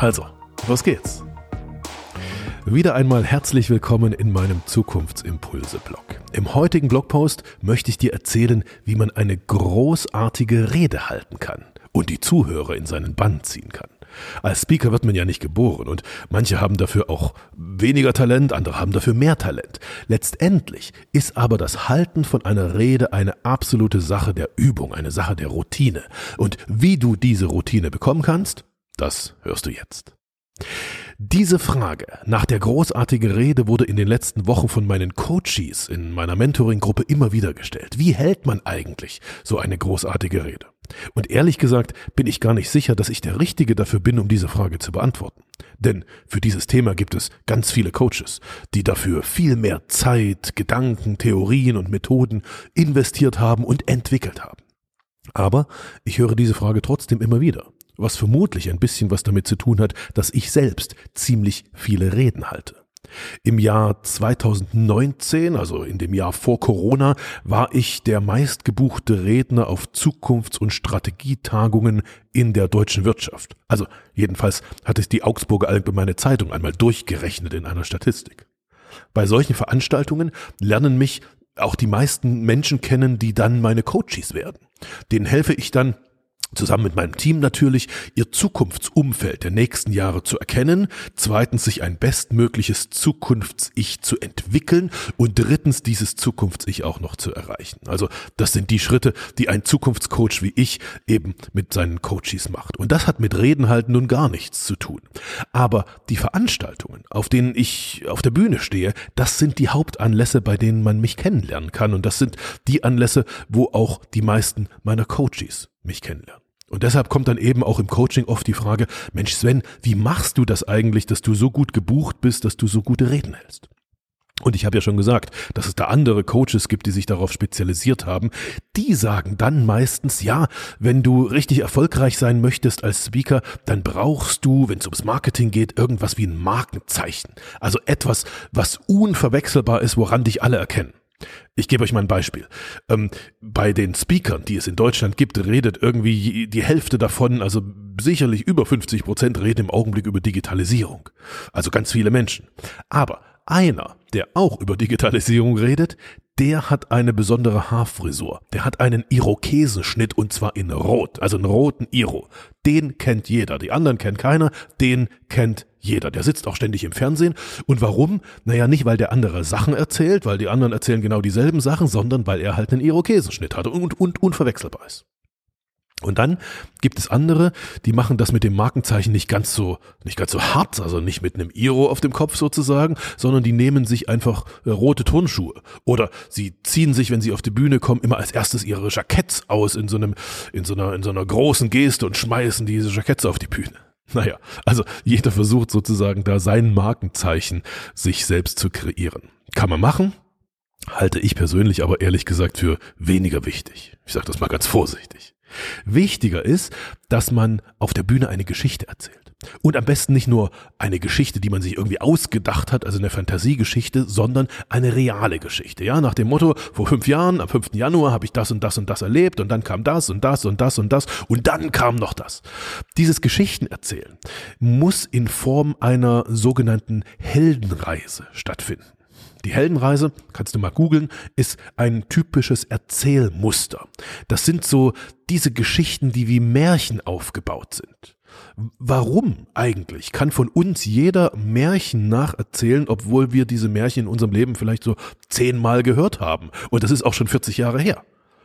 Also, los geht's. Wieder einmal herzlich willkommen in meinem Zukunftsimpulse-Blog. Im heutigen Blogpost möchte ich dir erzählen, wie man eine großartige Rede halten kann und die Zuhörer in seinen Bann ziehen kann. Als Speaker wird man ja nicht geboren und manche haben dafür auch weniger Talent, andere haben dafür mehr Talent. Letztendlich ist aber das Halten von einer Rede eine absolute Sache der Übung, eine Sache der Routine. Und wie du diese Routine bekommen kannst, das hörst du jetzt. Diese Frage nach der großartigen Rede wurde in den letzten Wochen von meinen Coaches in meiner Mentoring-Gruppe immer wieder gestellt. Wie hält man eigentlich so eine großartige Rede? Und ehrlich gesagt bin ich gar nicht sicher, dass ich der Richtige dafür bin, um diese Frage zu beantworten. Denn für dieses Thema gibt es ganz viele Coaches, die dafür viel mehr Zeit, Gedanken, Theorien und Methoden investiert haben und entwickelt haben. Aber ich höre diese Frage trotzdem immer wieder was vermutlich ein bisschen was damit zu tun hat, dass ich selbst ziemlich viele Reden halte. Im Jahr 2019, also in dem Jahr vor Corona, war ich der meistgebuchte Redner auf Zukunfts- und Strategietagungen in der deutschen Wirtschaft. Also jedenfalls hat es die Augsburger Allgemeine Zeitung einmal durchgerechnet in einer Statistik. Bei solchen Veranstaltungen lernen mich auch die meisten Menschen kennen, die dann meine Coaches werden. Denen helfe ich dann zusammen mit meinem Team natürlich, ihr Zukunftsumfeld der nächsten Jahre zu erkennen, zweitens sich ein bestmögliches Zukunfts-Ich zu entwickeln und drittens dieses Zukunfts-Ich auch noch zu erreichen. Also das sind die Schritte, die ein Zukunftscoach wie ich eben mit seinen Coaches macht. Und das hat mit Reden halt nun gar nichts zu tun. Aber die Veranstaltungen, auf denen ich auf der Bühne stehe, das sind die Hauptanlässe, bei denen man mich kennenlernen kann. Und das sind die Anlässe, wo auch die meisten meiner Coaches mich kennenlernen. Und deshalb kommt dann eben auch im Coaching oft die Frage, Mensch Sven, wie machst du das eigentlich, dass du so gut gebucht bist, dass du so gute Reden hältst? Und ich habe ja schon gesagt, dass es da andere Coaches gibt, die sich darauf spezialisiert haben. Die sagen dann meistens, ja, wenn du richtig erfolgreich sein möchtest als Speaker, dann brauchst du, wenn es ums Marketing geht, irgendwas wie ein Markenzeichen. Also etwas, was unverwechselbar ist, woran dich alle erkennen. Ich gebe euch mal ein Beispiel. Ähm, bei den Speakern, die es in Deutschland gibt, redet irgendwie die Hälfte davon, also sicherlich über 50 Prozent reden im Augenblick über Digitalisierung. Also ganz viele Menschen. Aber einer, der auch über Digitalisierung redet, der hat eine besondere Haarfrisur. Der hat einen Irokesenschnitt und zwar in Rot, also einen roten Iro. Den kennt jeder. Die anderen kennt keiner. Den kennt jeder. Der sitzt auch ständig im Fernsehen. Und warum? Naja, nicht, weil der andere Sachen erzählt, weil die anderen erzählen genau dieselben Sachen, sondern weil er halt einen Irokesenschnitt hat und, und unverwechselbar ist. Und dann gibt es andere, die machen das mit dem Markenzeichen nicht ganz so, nicht ganz so hart, also nicht mit einem Iro auf dem Kopf sozusagen, sondern die nehmen sich einfach äh, rote Turnschuhe. Oder sie ziehen sich, wenn sie auf die Bühne kommen, immer als erstes ihre Jacketts aus in so einem, in so einer, in so einer großen Geste und schmeißen diese Jacketts auf die Bühne. Naja, also jeder versucht sozusagen da sein Markenzeichen sich selbst zu kreieren. Kann man machen, halte ich persönlich aber ehrlich gesagt für weniger wichtig. Ich sage das mal ganz vorsichtig. Wichtiger ist, dass man auf der Bühne eine Geschichte erzählt. Und am besten nicht nur eine Geschichte, die man sich irgendwie ausgedacht hat, also eine Fantasiegeschichte, sondern eine reale Geschichte. Ja, nach dem Motto, vor fünf Jahren, am 5. Januar habe ich das und das und das erlebt und dann kam das und das und das und das und dann kam noch das. Dieses Geschichtenerzählen muss in Form einer sogenannten Heldenreise stattfinden. Die Heldenreise, kannst du mal googeln, ist ein typisches Erzählmuster. Das sind so diese Geschichten, die wie Märchen aufgebaut sind. Warum eigentlich kann von uns jeder Märchen nacherzählen, obwohl wir diese Märchen in unserem Leben vielleicht so zehnmal gehört haben? Und das ist auch schon 40 Jahre her.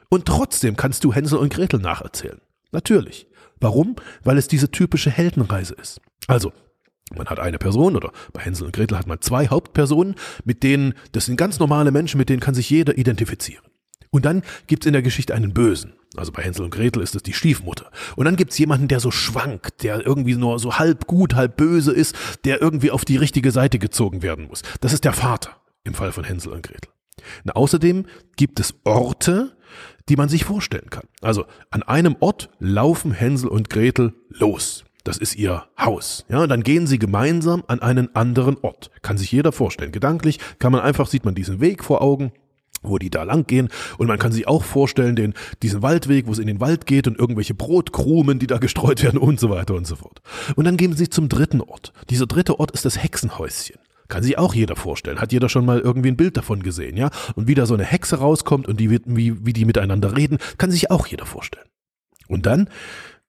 Und trotzdem kannst du Hänsel und Gretel nacherzählen. Natürlich. Warum? Weil es diese typische Heldenreise ist. Also, man hat eine Person oder bei Hänsel und Gretel hat man zwei Hauptpersonen, mit denen, das sind ganz normale Menschen, mit denen kann sich jeder identifizieren. Und dann gibt's in der Geschichte einen Bösen. Also bei Hänsel und Gretel ist es die Stiefmutter. Und dann gibt's jemanden, der so schwankt, der irgendwie nur so halb gut, halb böse ist, der irgendwie auf die richtige Seite gezogen werden muss. Das ist der Vater im Fall von Hänsel und Gretel. Na, außerdem gibt es Orte, die man sich vorstellen kann. Also an einem Ort laufen Hänsel und Gretel los. Das ist ihr Haus. Ja, dann gehen sie gemeinsam an einen anderen Ort. Kann sich jeder vorstellen. Gedanklich kann man einfach, sieht man diesen Weg vor Augen wo die da lang gehen und man kann sich auch vorstellen, den, diesen Waldweg, wo es in den Wald geht und irgendwelche Brotkrumen, die da gestreut werden und so weiter und so fort. Und dann gehen sie zum dritten Ort. Dieser dritte Ort ist das Hexenhäuschen. Kann sich auch jeder vorstellen. Hat jeder schon mal irgendwie ein Bild davon gesehen, ja? Und wie da so eine Hexe rauskommt und die, wie, wie die miteinander reden, kann sich auch jeder vorstellen. Und dann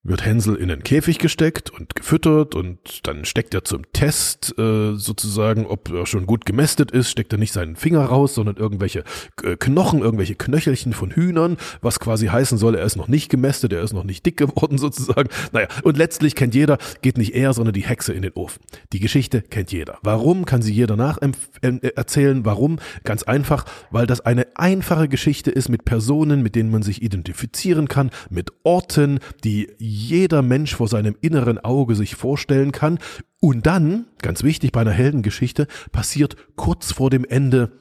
wird Hänsel in einen Käfig gesteckt und gefüttert und dann steckt er zum Test äh, sozusagen, ob er schon gut gemästet ist, steckt er nicht seinen Finger raus, sondern irgendwelche äh, Knochen, irgendwelche Knöchelchen von Hühnern, was quasi heißen soll, er ist noch nicht gemästet, er ist noch nicht dick geworden sozusagen. Naja, und letztlich kennt jeder, geht nicht er, sondern die Hexe in den Ofen. Die Geschichte kennt jeder. Warum kann sie jeder nacherzählen? Warum? Ganz einfach, weil das eine einfache Geschichte ist mit Personen, mit denen man sich identifizieren kann, mit Orten, die jeder Mensch vor seinem inneren Auge sich vorstellen kann. Und dann, ganz wichtig bei einer Heldengeschichte, passiert kurz vor dem Ende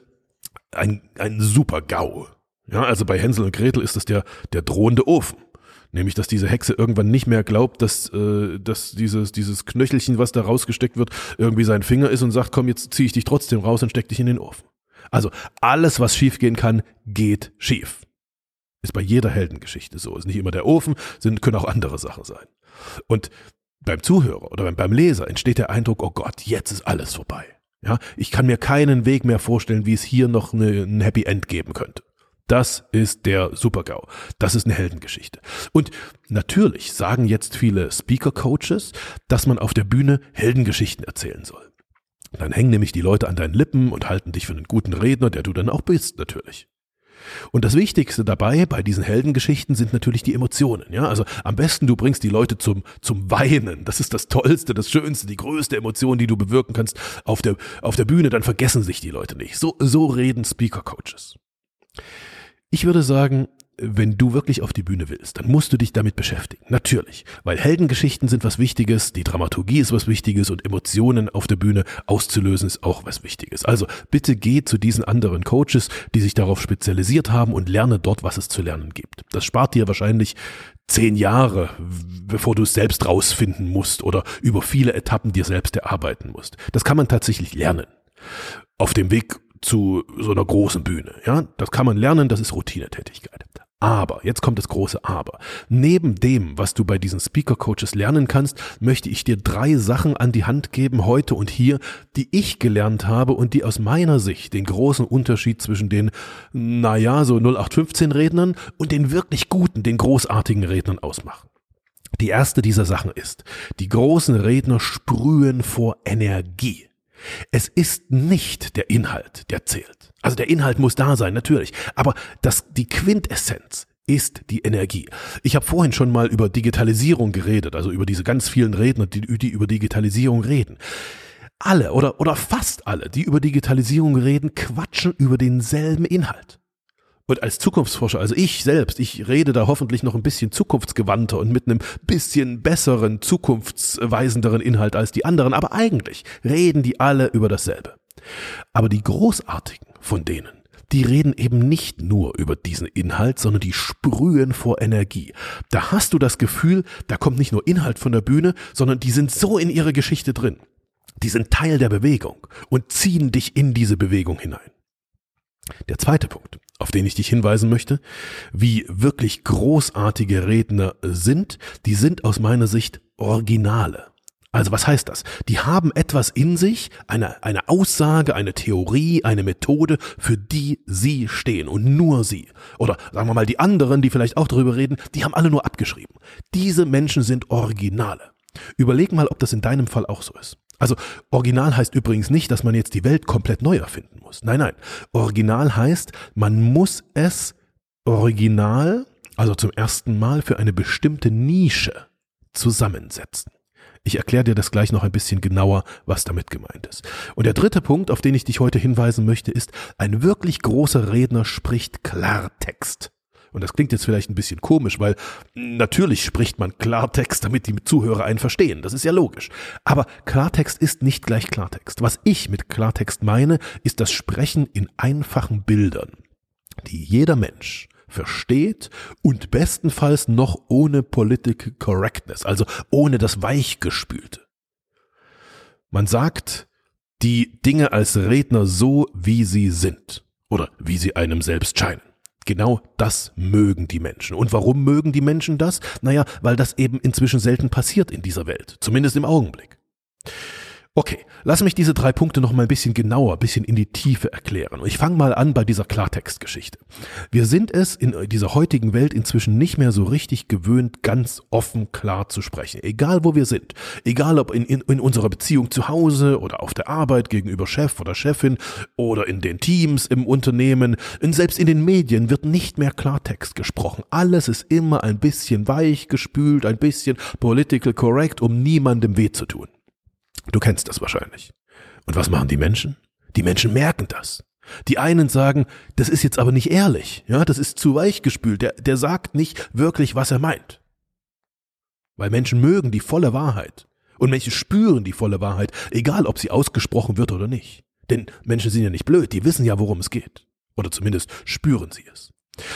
ein, ein super GAU. Ja, also bei Hänsel und Gretel ist es der, der drohende Ofen. Nämlich, dass diese Hexe irgendwann nicht mehr glaubt, dass, äh, dass dieses, dieses Knöchelchen, was da rausgesteckt wird, irgendwie sein Finger ist und sagt, komm, jetzt ziehe ich dich trotzdem raus und steck dich in den Ofen. Also alles, was schiefgehen kann, geht schief. Ist bei jeder Heldengeschichte so. Ist nicht immer der Ofen, sind, können auch andere Sachen sein. Und beim Zuhörer oder beim, Leser entsteht der Eindruck, oh Gott, jetzt ist alles vorbei. Ja, ich kann mir keinen Weg mehr vorstellen, wie es hier noch eine, ein Happy End geben könnte. Das ist der Supergau. Das ist eine Heldengeschichte. Und natürlich sagen jetzt viele Speaker-Coaches, dass man auf der Bühne Heldengeschichten erzählen soll. Dann hängen nämlich die Leute an deinen Lippen und halten dich für einen guten Redner, der du dann auch bist, natürlich. Und das Wichtigste dabei bei diesen Heldengeschichten sind natürlich die Emotionen. Ja, also am besten du bringst die Leute zum zum Weinen. Das ist das Tollste, das Schönste, die größte Emotion, die du bewirken kannst auf der auf der Bühne. Dann vergessen sich die Leute nicht. So so reden Speaker Coaches. Ich würde sagen, wenn du wirklich auf die Bühne willst, dann musst du dich damit beschäftigen. Natürlich. Weil Heldengeschichten sind was Wichtiges, die Dramaturgie ist was Wichtiges und Emotionen auf der Bühne auszulösen ist auch was Wichtiges. Also bitte geh zu diesen anderen Coaches, die sich darauf spezialisiert haben und lerne dort, was es zu lernen gibt. Das spart dir wahrscheinlich zehn Jahre, bevor du es selbst rausfinden musst oder über viele Etappen dir selbst erarbeiten musst. Das kann man tatsächlich lernen. Auf dem Weg zu so einer großen Bühne. Ja, das kann man lernen, das ist Routinetätigkeit. Aber, jetzt kommt das große Aber. Neben dem, was du bei diesen Speaker Coaches lernen kannst, möchte ich dir drei Sachen an die Hand geben, heute und hier, die ich gelernt habe und die aus meiner Sicht den großen Unterschied zwischen den, naja, so 0815 Rednern und den wirklich guten, den großartigen Rednern ausmachen. Die erste dieser Sachen ist, die großen Redner sprühen vor Energie. Es ist nicht der Inhalt, der zählt. Also der Inhalt muss da sein, natürlich. Aber das, die Quintessenz ist die Energie. Ich habe vorhin schon mal über Digitalisierung geredet, also über diese ganz vielen Redner, die, die über Digitalisierung reden. Alle oder, oder fast alle, die über Digitalisierung reden, quatschen über denselben Inhalt. Und als Zukunftsforscher, also ich selbst, ich rede da hoffentlich noch ein bisschen zukunftsgewandter und mit einem bisschen besseren, zukunftsweisenderen Inhalt als die anderen, aber eigentlich reden die alle über dasselbe. Aber die Großartigen von denen, die reden eben nicht nur über diesen Inhalt, sondern die sprühen vor Energie. Da hast du das Gefühl, da kommt nicht nur Inhalt von der Bühne, sondern die sind so in ihre Geschichte drin. Die sind Teil der Bewegung und ziehen dich in diese Bewegung hinein. Der zweite Punkt auf den ich dich hinweisen möchte, wie wirklich großartige Redner sind, die sind aus meiner Sicht Originale. Also was heißt das? Die haben etwas in sich, eine, eine Aussage, eine Theorie, eine Methode, für die sie stehen und nur sie. Oder sagen wir mal, die anderen, die vielleicht auch darüber reden, die haben alle nur abgeschrieben. Diese Menschen sind Originale. Überleg mal, ob das in deinem Fall auch so ist. Also original heißt übrigens nicht, dass man jetzt die Welt komplett neu erfinden muss. Nein, nein. Original heißt, man muss es original, also zum ersten Mal für eine bestimmte Nische zusammensetzen. Ich erkläre dir das gleich noch ein bisschen genauer, was damit gemeint ist. Und der dritte Punkt, auf den ich dich heute hinweisen möchte, ist, ein wirklich großer Redner spricht Klartext. Und das klingt jetzt vielleicht ein bisschen komisch, weil natürlich spricht man Klartext, damit die Zuhörer einen verstehen. Das ist ja logisch. Aber Klartext ist nicht gleich Klartext. Was ich mit Klartext meine, ist das Sprechen in einfachen Bildern, die jeder Mensch versteht und bestenfalls noch ohne Political Correctness, also ohne das Weichgespülte. Man sagt die Dinge als Redner so, wie sie sind oder wie sie einem selbst scheinen. Genau das mögen die Menschen. Und warum mögen die Menschen das? Naja, weil das eben inzwischen selten passiert in dieser Welt, zumindest im Augenblick. Okay, lass mich diese drei Punkte noch mal ein bisschen genauer, ein bisschen in die Tiefe erklären. Ich fange mal an bei dieser Klartextgeschichte. Wir sind es in dieser heutigen Welt inzwischen nicht mehr so richtig gewöhnt, ganz offen klar zu sprechen. Egal wo wir sind. Egal ob in, in, in unserer Beziehung zu Hause oder auf der Arbeit gegenüber Chef oder Chefin oder in den Teams im Unternehmen. Selbst in den Medien wird nicht mehr Klartext gesprochen. Alles ist immer ein bisschen weich gespült, ein bisschen political correct, um niemandem weh zu tun. Du kennst das wahrscheinlich. Und was machen die Menschen? Die Menschen merken das. Die einen sagen, das ist jetzt aber nicht ehrlich, ja, das ist zu weich gespült, der, der sagt nicht wirklich, was er meint. Weil Menschen mögen die volle Wahrheit. Und Menschen spüren die volle Wahrheit, egal ob sie ausgesprochen wird oder nicht. Denn Menschen sind ja nicht blöd, die wissen ja, worum es geht. Oder zumindest spüren sie es.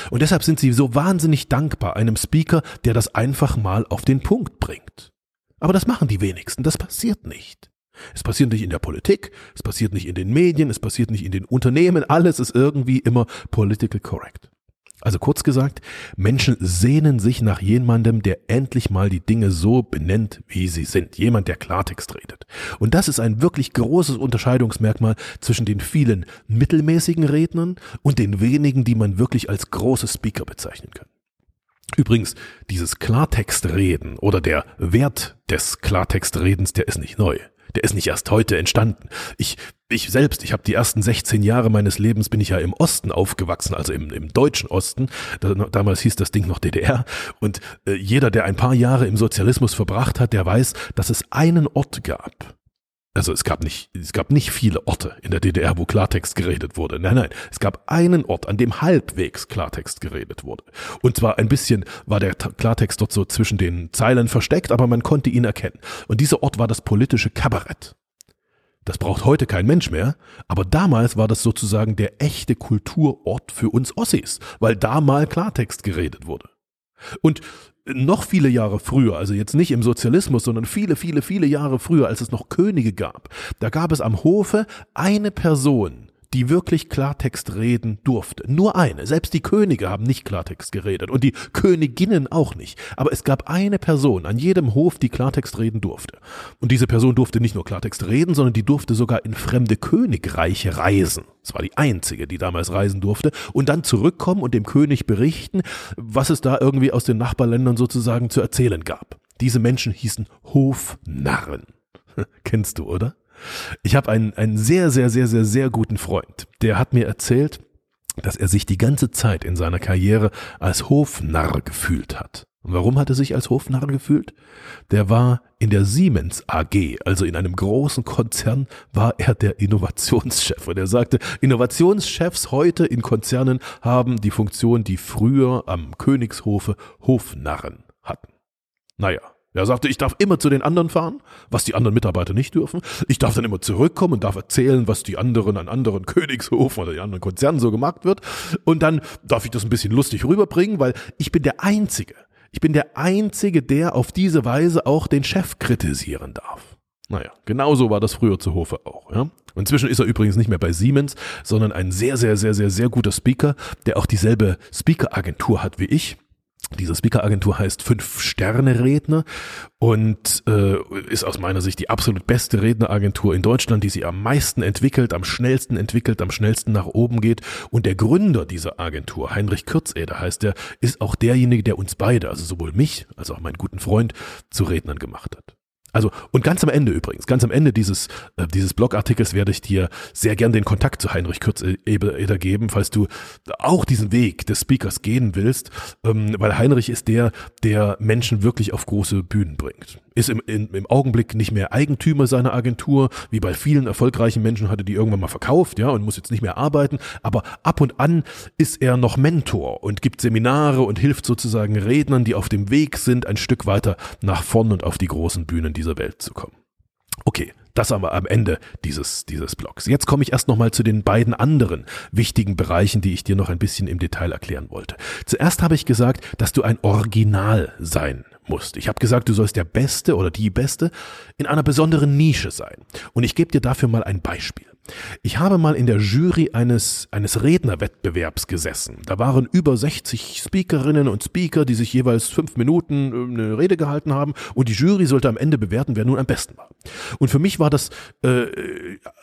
Und deshalb sind sie so wahnsinnig dankbar einem Speaker, der das einfach mal auf den Punkt bringt. Aber das machen die wenigsten, das passiert nicht. Es passiert nicht in der Politik, es passiert nicht in den Medien, es passiert nicht in den Unternehmen, alles ist irgendwie immer political correct. Also kurz gesagt, Menschen sehnen sich nach jemandem, der endlich mal die Dinge so benennt, wie sie sind. Jemand, der Klartext redet. Und das ist ein wirklich großes Unterscheidungsmerkmal zwischen den vielen mittelmäßigen Rednern und den wenigen, die man wirklich als große Speaker bezeichnen kann. Übrigens, dieses Klartextreden oder der Wert des Klartextredens, der ist nicht neu. Der ist nicht erst heute entstanden. Ich, ich selbst, ich habe die ersten 16 Jahre meines Lebens bin ich ja im Osten aufgewachsen, also im, im deutschen Osten. Da, damals hieß das Ding noch DDR. Und äh, jeder, der ein paar Jahre im Sozialismus verbracht hat, der weiß, dass es einen Ort gab, also es gab nicht, es gab nicht viele Orte in der DDR, wo Klartext geredet wurde. Nein, nein, es gab einen Ort, an dem halbwegs Klartext geredet wurde. Und zwar ein bisschen war der Klartext dort so zwischen den Zeilen versteckt, aber man konnte ihn erkennen. Und dieser Ort war das politische Kabarett. Das braucht heute kein Mensch mehr, aber damals war das sozusagen der echte Kulturort für uns Ossis, weil da mal Klartext geredet wurde. Und noch viele Jahre früher, also jetzt nicht im Sozialismus, sondern viele, viele, viele Jahre früher, als es noch Könige gab, da gab es am Hofe eine Person, die wirklich Klartext reden durfte. Nur eine. Selbst die Könige haben nicht Klartext geredet und die Königinnen auch nicht. Aber es gab eine Person an jedem Hof, die Klartext reden durfte. Und diese Person durfte nicht nur Klartext reden, sondern die durfte sogar in fremde Königreiche reisen. Es war die einzige, die damals reisen durfte und dann zurückkommen und dem König berichten, was es da irgendwie aus den Nachbarländern sozusagen zu erzählen gab. Diese Menschen hießen Hofnarren. Kennst du, oder? Ich habe einen, einen sehr, sehr, sehr, sehr, sehr guten Freund. Der hat mir erzählt, dass er sich die ganze Zeit in seiner Karriere als Hofnarr gefühlt hat. Und warum hat er sich als Hofnarr gefühlt? Der war in der Siemens AG, also in einem großen Konzern, war er der Innovationschef. Und er sagte, Innovationschefs heute in Konzernen haben die Funktion, die früher am Königshofe Hofnarren hatten. Naja, er sagte, ich darf immer zu den anderen fahren, was die anderen Mitarbeiter nicht dürfen. Ich darf dann immer zurückkommen und darf erzählen, was die anderen an anderen Königshofen oder die anderen Konzernen so gemacht wird. Und dann darf ich das ein bisschen lustig rüberbringen, weil ich bin der Einzige. Ich bin der Einzige, der auf diese Weise auch den Chef kritisieren darf. Naja, genauso war das früher zu Hofe auch. Ja? Inzwischen ist er übrigens nicht mehr bei Siemens, sondern ein sehr, sehr, sehr, sehr, sehr guter Speaker, der auch dieselbe Speaker-Agentur hat wie ich. Diese Speaker-Agentur heißt Fünf-Sterne-Redner und äh, ist aus meiner Sicht die absolut beste Redneragentur in Deutschland, die sie am meisten entwickelt, am schnellsten entwickelt, am schnellsten nach oben geht. Und der Gründer dieser Agentur, Heinrich Kürzeder heißt er, ist auch derjenige, der uns beide, also sowohl mich als auch meinen guten Freund, zu Rednern gemacht hat. Also, und ganz am Ende übrigens, ganz am Ende dieses, äh, dieses Blogartikels werde ich dir sehr gern den Kontakt zu Heinrich Kürzeder geben, falls du auch diesen Weg des Speakers gehen willst, ähm, weil Heinrich ist der, der Menschen wirklich auf große Bühnen bringt ist im, in, im Augenblick nicht mehr Eigentümer seiner Agentur, wie bei vielen erfolgreichen Menschen hatte die irgendwann mal verkauft, ja, und muss jetzt nicht mehr arbeiten, aber ab und an ist er noch Mentor und gibt Seminare und hilft sozusagen Rednern, die auf dem Weg sind, ein Stück weiter nach vorn und auf die großen Bühnen dieser Welt zu kommen. Okay, das aber am Ende dieses, dieses Blogs. Jetzt komme ich erst nochmal zu den beiden anderen wichtigen Bereichen, die ich dir noch ein bisschen im Detail erklären wollte. Zuerst habe ich gesagt, dass du ein Original sein musst. Ich habe gesagt, du sollst der Beste oder die Beste in einer besonderen Nische sein. Und ich gebe dir dafür mal ein Beispiel. Ich habe mal in der Jury eines, eines Rednerwettbewerbs gesessen. Da waren über 60 Speakerinnen und Speaker, die sich jeweils fünf Minuten äh, eine Rede gehalten haben und die Jury sollte am Ende bewerten, wer nun am besten war. Und für mich war das äh,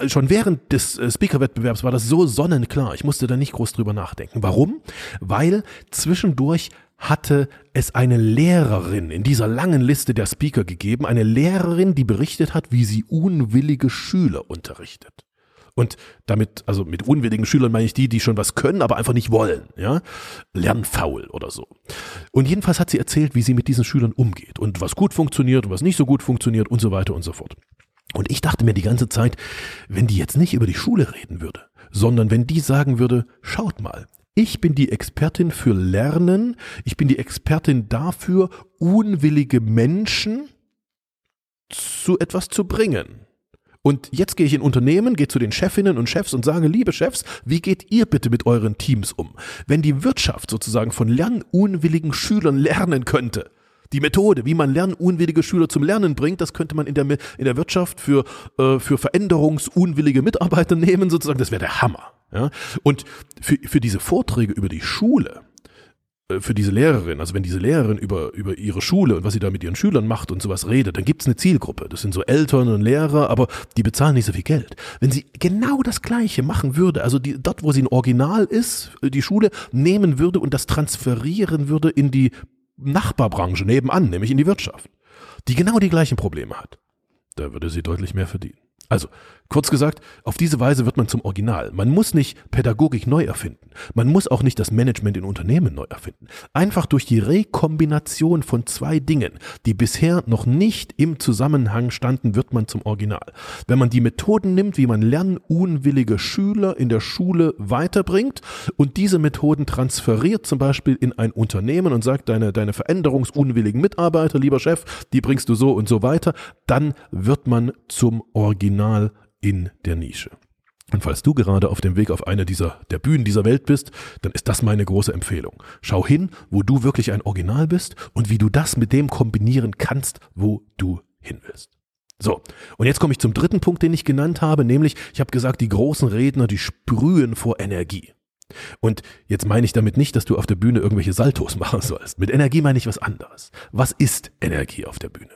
schon während des äh, Speakerwettbewerbs war das so sonnenklar. Ich musste da nicht groß drüber nachdenken. Warum? Weil zwischendurch hatte es eine Lehrerin in dieser langen Liste der Speaker gegeben, eine Lehrerin, die berichtet hat, wie sie unwillige Schüler unterrichtet. Und damit, also mit unwilligen Schülern meine ich die, die schon was können, aber einfach nicht wollen, ja. Lernfaul oder so. Und jedenfalls hat sie erzählt, wie sie mit diesen Schülern umgeht und was gut funktioniert und was nicht so gut funktioniert und so weiter und so fort. Und ich dachte mir die ganze Zeit, wenn die jetzt nicht über die Schule reden würde, sondern wenn die sagen würde, schaut mal, ich bin die Expertin für Lernen, ich bin die Expertin dafür, unwillige Menschen zu etwas zu bringen. Und jetzt gehe ich in Unternehmen, gehe zu den Chefinnen und Chefs und sage, liebe Chefs, wie geht ihr bitte mit euren Teams um? Wenn die Wirtschaft sozusagen von lernunwilligen Schülern lernen könnte, die Methode, wie man lernunwillige Schüler zum Lernen bringt, das könnte man in der, in der Wirtschaft für, äh, für veränderungsunwillige Mitarbeiter nehmen, sozusagen, das wäre der Hammer. Ja? Und für, für diese Vorträge über die Schule, äh, für diese Lehrerin, also wenn diese Lehrerin über, über ihre Schule und was sie da mit ihren Schülern macht und sowas redet, dann gibt es eine Zielgruppe. Das sind so Eltern und Lehrer, aber die bezahlen nicht so viel Geld. Wenn sie genau das Gleiche machen würde, also die, dort, wo sie ein Original ist, äh, die Schule nehmen würde und das transferieren würde in die Nachbarbranche nebenan, nämlich in die Wirtschaft, die genau die gleichen Probleme hat, da würde sie deutlich mehr verdienen. Also, kurz gesagt, auf diese Weise wird man zum Original. Man muss nicht Pädagogik neu erfinden. Man muss auch nicht das Management in Unternehmen neu erfinden. Einfach durch die Rekombination von zwei Dingen, die bisher noch nicht im Zusammenhang standen, wird man zum Original. Wenn man die Methoden nimmt, wie man lernunwillige Schüler in der Schule weiterbringt und diese Methoden transferiert zum Beispiel in ein Unternehmen und sagt, deine, deine veränderungsunwilligen Mitarbeiter, lieber Chef, die bringst du so und so weiter, dann wird man zum Original. Original in der Nische. Und falls du gerade auf dem Weg auf eine dieser der Bühnen dieser Welt bist, dann ist das meine große Empfehlung. Schau hin, wo du wirklich ein Original bist und wie du das mit dem kombinieren kannst, wo du hin willst. So, und jetzt komme ich zum dritten Punkt, den ich genannt habe, nämlich ich habe gesagt, die großen Redner, die sprühen vor Energie. Und jetzt meine ich damit nicht, dass du auf der Bühne irgendwelche Saltos machen sollst. Mit Energie meine ich was anderes. Was ist Energie auf der Bühne?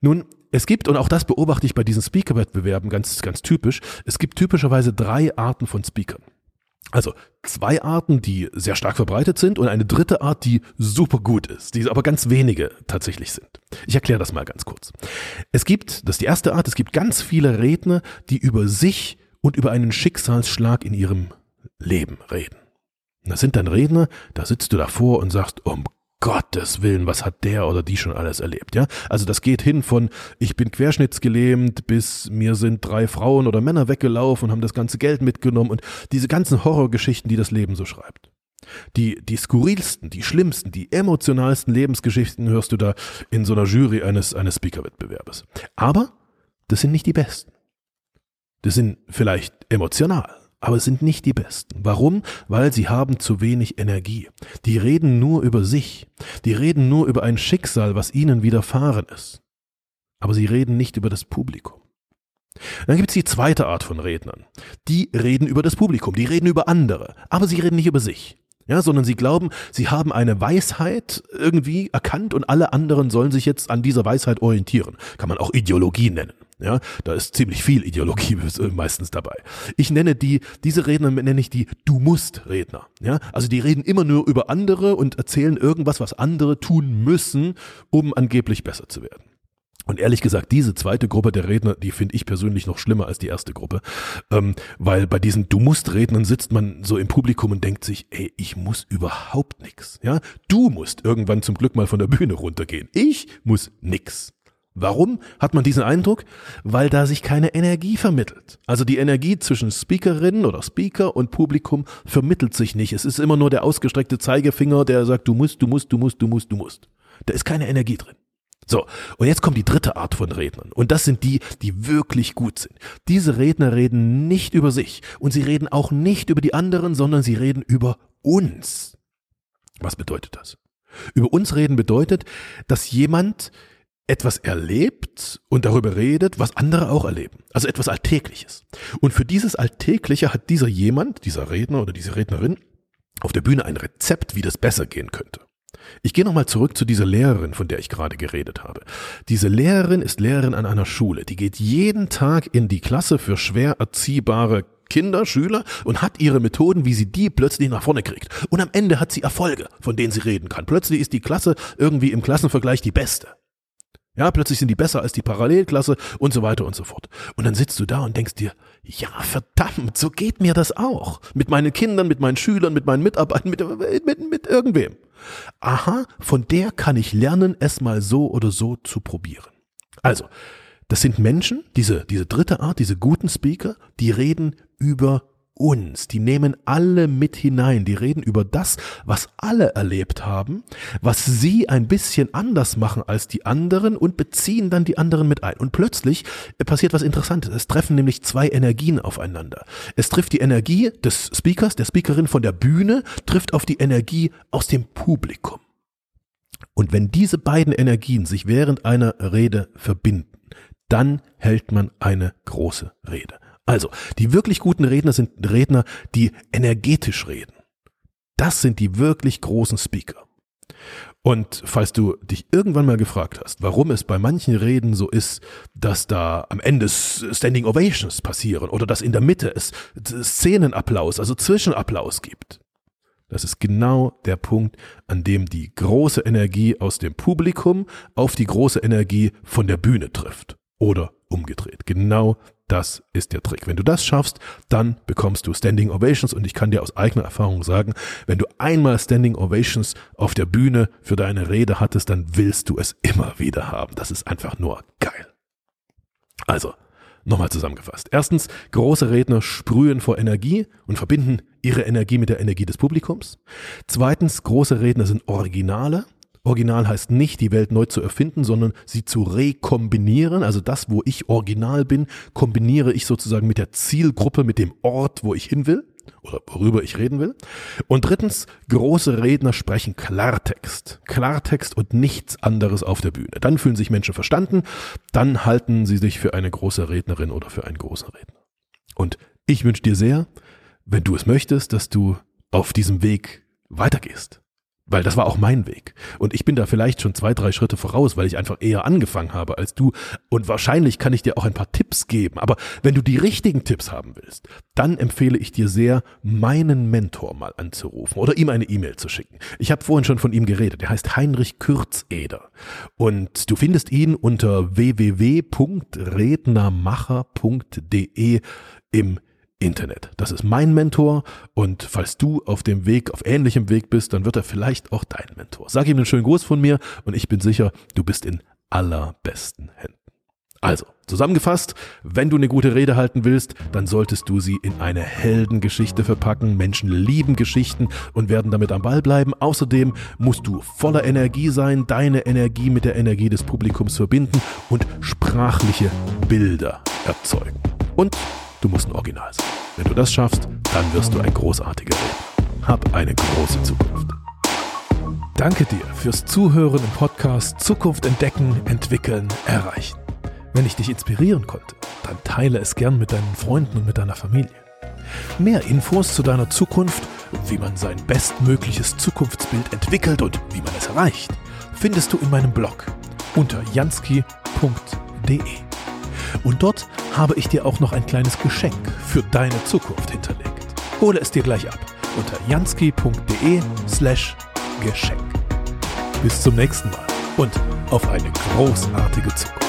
Nun, es gibt, und auch das beobachte ich bei diesen Speaker-Wettbewerben ganz, ganz typisch, es gibt typischerweise drei Arten von Speakern. Also zwei Arten, die sehr stark verbreitet sind und eine dritte Art, die super gut ist, die aber ganz wenige tatsächlich sind. Ich erkläre das mal ganz kurz. Es gibt, das ist die erste Art, es gibt ganz viele Redner, die über sich und über einen Schicksalsschlag in ihrem Leben reden. Das sind dann Redner, da sitzt du davor und sagst, um Gottes Willen, was hat der oder die schon alles erlebt, ja? Also das geht hin von ich bin querschnittsgelähmt bis mir sind drei Frauen oder Männer weggelaufen und haben das ganze Geld mitgenommen und diese ganzen Horrorgeschichten, die das Leben so schreibt. Die, die skurrilsten, die schlimmsten, die emotionalsten Lebensgeschichten hörst du da in so einer Jury eines, eines Speaker-Wettbewerbes. Aber das sind nicht die besten. Das sind vielleicht emotional, aber es sind nicht die Besten. Warum? Weil sie haben zu wenig Energie. Die reden nur über sich. Die reden nur über ein Schicksal, was ihnen widerfahren ist. Aber sie reden nicht über das Publikum. Dann gibt es die zweite Art von Rednern. Die reden über das Publikum, die reden über andere, aber sie reden nicht über sich. Ja, sondern sie glauben, sie haben eine Weisheit irgendwie erkannt und alle anderen sollen sich jetzt an dieser Weisheit orientieren. Kann man auch Ideologie nennen. Ja, da ist ziemlich viel Ideologie meistens dabei. Ich nenne die, diese Redner nenne ich die Du musst Redner. Ja, also die reden immer nur über andere und erzählen irgendwas, was andere tun müssen, um angeblich besser zu werden. Und ehrlich gesagt, diese zweite Gruppe der Redner, die finde ich persönlich noch schlimmer als die erste Gruppe, ähm, weil bei diesen Du musst Rednern sitzt man so im Publikum und denkt sich, ey, ich muss überhaupt nix. Ja, du musst irgendwann zum Glück mal von der Bühne runtergehen. Ich muss nix. Warum hat man diesen Eindruck? Weil da sich keine Energie vermittelt. Also die Energie zwischen Speakerin oder Speaker und Publikum vermittelt sich nicht. Es ist immer nur der ausgestreckte Zeigefinger, der sagt, du musst, du musst, du musst, du musst, du musst. Da ist keine Energie drin. So, und jetzt kommt die dritte Art von Rednern. Und das sind die, die wirklich gut sind. Diese Redner reden nicht über sich und sie reden auch nicht über die anderen, sondern sie reden über uns. Was bedeutet das? Über uns reden bedeutet, dass jemand etwas erlebt und darüber redet, was andere auch erleben. Also etwas Alltägliches. Und für dieses Alltägliche hat dieser jemand, dieser Redner oder diese Rednerin auf der Bühne ein Rezept, wie das besser gehen könnte. Ich gehe nochmal zurück zu dieser Lehrerin, von der ich gerade geredet habe. Diese Lehrerin ist Lehrerin an einer Schule. Die geht jeden Tag in die Klasse für schwer erziehbare Kinder, Schüler und hat ihre Methoden, wie sie die plötzlich nach vorne kriegt. Und am Ende hat sie Erfolge, von denen sie reden kann. Plötzlich ist die Klasse irgendwie im Klassenvergleich die beste. Ja, plötzlich sind die besser als die Parallelklasse und so weiter und so fort. Und dann sitzt du da und denkst dir, ja, verdammt, so geht mir das auch. Mit meinen Kindern, mit meinen Schülern, mit meinen Mitarbeitern, mit, mit, mit irgendwem. Aha, von der kann ich lernen, es mal so oder so zu probieren. Also, das sind Menschen, diese, diese dritte Art, diese guten Speaker, die reden über uns, die nehmen alle mit hinein, die reden über das, was alle erlebt haben, was sie ein bisschen anders machen als die anderen und beziehen dann die anderen mit ein. Und plötzlich passiert was Interessantes. Es treffen nämlich zwei Energien aufeinander. Es trifft die Energie des Speakers, der Speakerin von der Bühne, trifft auf die Energie aus dem Publikum. Und wenn diese beiden Energien sich während einer Rede verbinden, dann hält man eine große Rede. Also, die wirklich guten Redner sind Redner, die energetisch reden. Das sind die wirklich großen Speaker. Und falls du dich irgendwann mal gefragt hast, warum es bei manchen Reden so ist, dass da am Ende Standing Ovations passieren oder dass in der Mitte es Szenenapplaus, also Zwischenapplaus gibt, das ist genau der Punkt, an dem die große Energie aus dem Publikum auf die große Energie von der Bühne trifft. Oder umgedreht. Genau das ist der Trick. Wenn du das schaffst, dann bekommst du Standing Ovations und ich kann dir aus eigener Erfahrung sagen, wenn du einmal Standing Ovations auf der Bühne für deine Rede hattest, dann willst du es immer wieder haben. Das ist einfach nur geil. Also, nochmal zusammengefasst. Erstens, große Redner sprühen vor Energie und verbinden ihre Energie mit der Energie des Publikums. Zweitens, große Redner sind Originale Original heißt nicht, die Welt neu zu erfinden, sondern sie zu rekombinieren. Also das, wo ich original bin, kombiniere ich sozusagen mit der Zielgruppe, mit dem Ort, wo ich hin will oder worüber ich reden will. Und drittens, große Redner sprechen Klartext. Klartext und nichts anderes auf der Bühne. Dann fühlen sich Menschen verstanden, dann halten sie sich für eine große Rednerin oder für einen großen Redner. Und ich wünsche dir sehr, wenn du es möchtest, dass du auf diesem Weg weitergehst. Weil das war auch mein Weg. Und ich bin da vielleicht schon zwei, drei Schritte voraus, weil ich einfach eher angefangen habe als du. Und wahrscheinlich kann ich dir auch ein paar Tipps geben. Aber wenn du die richtigen Tipps haben willst, dann empfehle ich dir sehr, meinen Mentor mal anzurufen oder ihm eine E-Mail zu schicken. Ich habe vorhin schon von ihm geredet. Er heißt Heinrich Kürzeder. Und du findest ihn unter www.rednermacher.de im Internet. Das ist mein Mentor und falls du auf dem Weg, auf ähnlichem Weg bist, dann wird er vielleicht auch dein Mentor. Sag ihm einen schönen Gruß von mir und ich bin sicher, du bist in allerbesten Händen. Also, zusammengefasst, wenn du eine gute Rede halten willst, dann solltest du sie in eine Heldengeschichte verpacken. Menschen lieben Geschichten und werden damit am Ball bleiben. Außerdem musst du voller Energie sein, deine Energie mit der Energie des Publikums verbinden und sprachliche Bilder erzeugen. Und Du musst ein Original sein. Wenn du das schaffst, dann wirst du ein großartiger Redner. Hab eine große Zukunft. Danke dir fürs Zuhören im Podcast Zukunft entdecken, entwickeln, erreichen. Wenn ich dich inspirieren konnte, dann teile es gern mit deinen Freunden und mit deiner Familie. Mehr Infos zu deiner Zukunft, wie man sein bestmögliches Zukunftsbild entwickelt und wie man es erreicht, findest du in meinem Blog unter jansky.de. Und dort habe ich dir auch noch ein kleines Geschenk für deine Zukunft hinterlegt. Hole es dir gleich ab unter jansky.de slash Geschenk. Bis zum nächsten Mal und auf eine großartige Zukunft.